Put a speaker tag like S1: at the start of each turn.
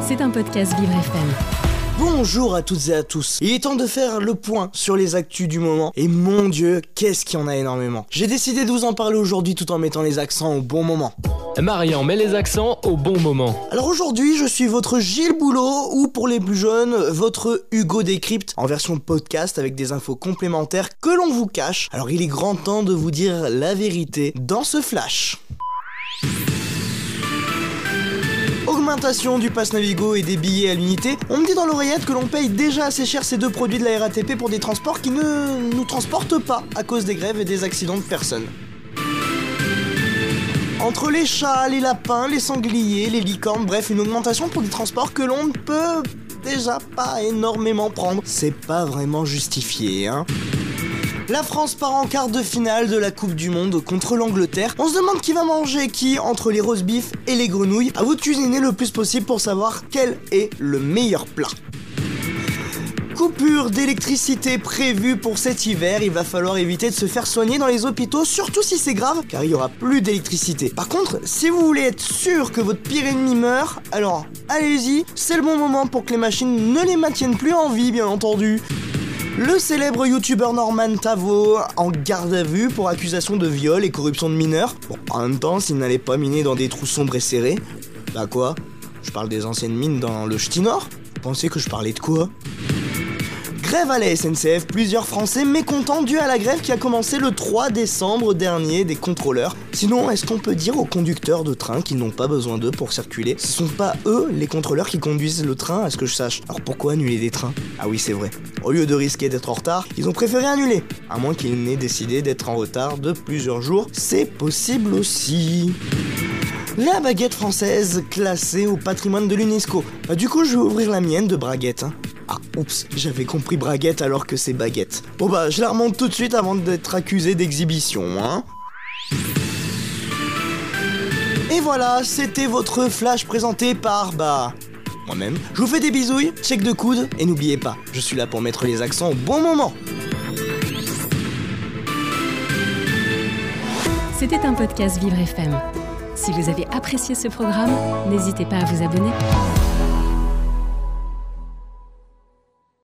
S1: C'est un podcast Vivre FM.
S2: Bonjour à toutes et à tous. Il est temps de faire le point sur les actus du moment. Et mon dieu, qu'est-ce qu'il y en a énormément. J'ai décidé de vous en parler aujourd'hui tout en mettant les accents au bon moment.
S3: Marian met les accents au bon moment.
S2: Alors aujourd'hui, je suis votre Gilles Boulot ou pour les plus jeunes, votre Hugo Décrypte en version podcast avec des infos complémentaires que l'on vous cache. Alors il est grand temps de vous dire la vérité dans ce flash. Augmentation du pass Navigo et des billets à l'unité, on me dit dans l'oreillette que l'on paye déjà assez cher ces deux produits de la RATP pour des transports qui ne nous transportent pas à cause des grèves et des accidents de personnes. Entre les chats, les lapins, les sangliers, les licornes, bref, une augmentation pour des transports que l'on ne peut déjà pas énormément prendre. C'est pas vraiment justifié, hein. La France part en quart de finale de la Coupe du Monde contre l'Angleterre. On se demande qui va manger qui entre les roast beef et les grenouilles. À vous de cuisiner le plus possible pour savoir quel est le meilleur plat. Coupure d'électricité prévue pour cet hiver, il va falloir éviter de se faire soigner dans les hôpitaux, surtout si c'est grave, car il y aura plus d'électricité. Par contre, si vous voulez être sûr que votre pire ennemi meurt, alors allez-y, c'est le bon moment pour que les machines ne les maintiennent plus en vie, bien entendu. Le célèbre youtubeur Norman Tavo en garde à vue pour accusation de viol et corruption de mineurs. Bon, en même temps, s'il n'allait pas miner dans des trous sombres et serrés. Bah quoi? Je parle des anciennes mines dans le Ch'ti Nord? Pensez que je parlais de quoi? Grève à la SNCF, plusieurs Français mécontents dû à la grève qui a commencé le 3 décembre dernier des contrôleurs. Sinon, est-ce qu'on peut dire aux conducteurs de train qu'ils n'ont pas besoin d'eux pour circuler? Ce sont pas eux, les contrôleurs, qui conduisent le train, à ce que je sache. Alors pourquoi annuler des trains? Ah oui, c'est vrai. Au lieu de risquer d'être en retard, ils ont préféré annuler. À moins qu'ils n'aient décidé d'être en retard de plusieurs jours, c'est possible aussi. La baguette française classée au patrimoine de l'UNESCO. Bah, du coup, je vais ouvrir la mienne de braguette. hein. Ah, oups, j'avais compris braguette alors que c'est baguette. Bon bah, je la remonte tout de suite avant d'être accusé d'exhibition, hein. Et voilà, c'était votre flash présenté par, bah, moi-même. Je vous fais des bisouilles, check de coude, et n'oubliez pas, je suis là pour mettre les accents au bon moment.
S1: C'était un podcast Vivre FM. Si vous avez apprécié ce programme, n'hésitez pas à vous abonner.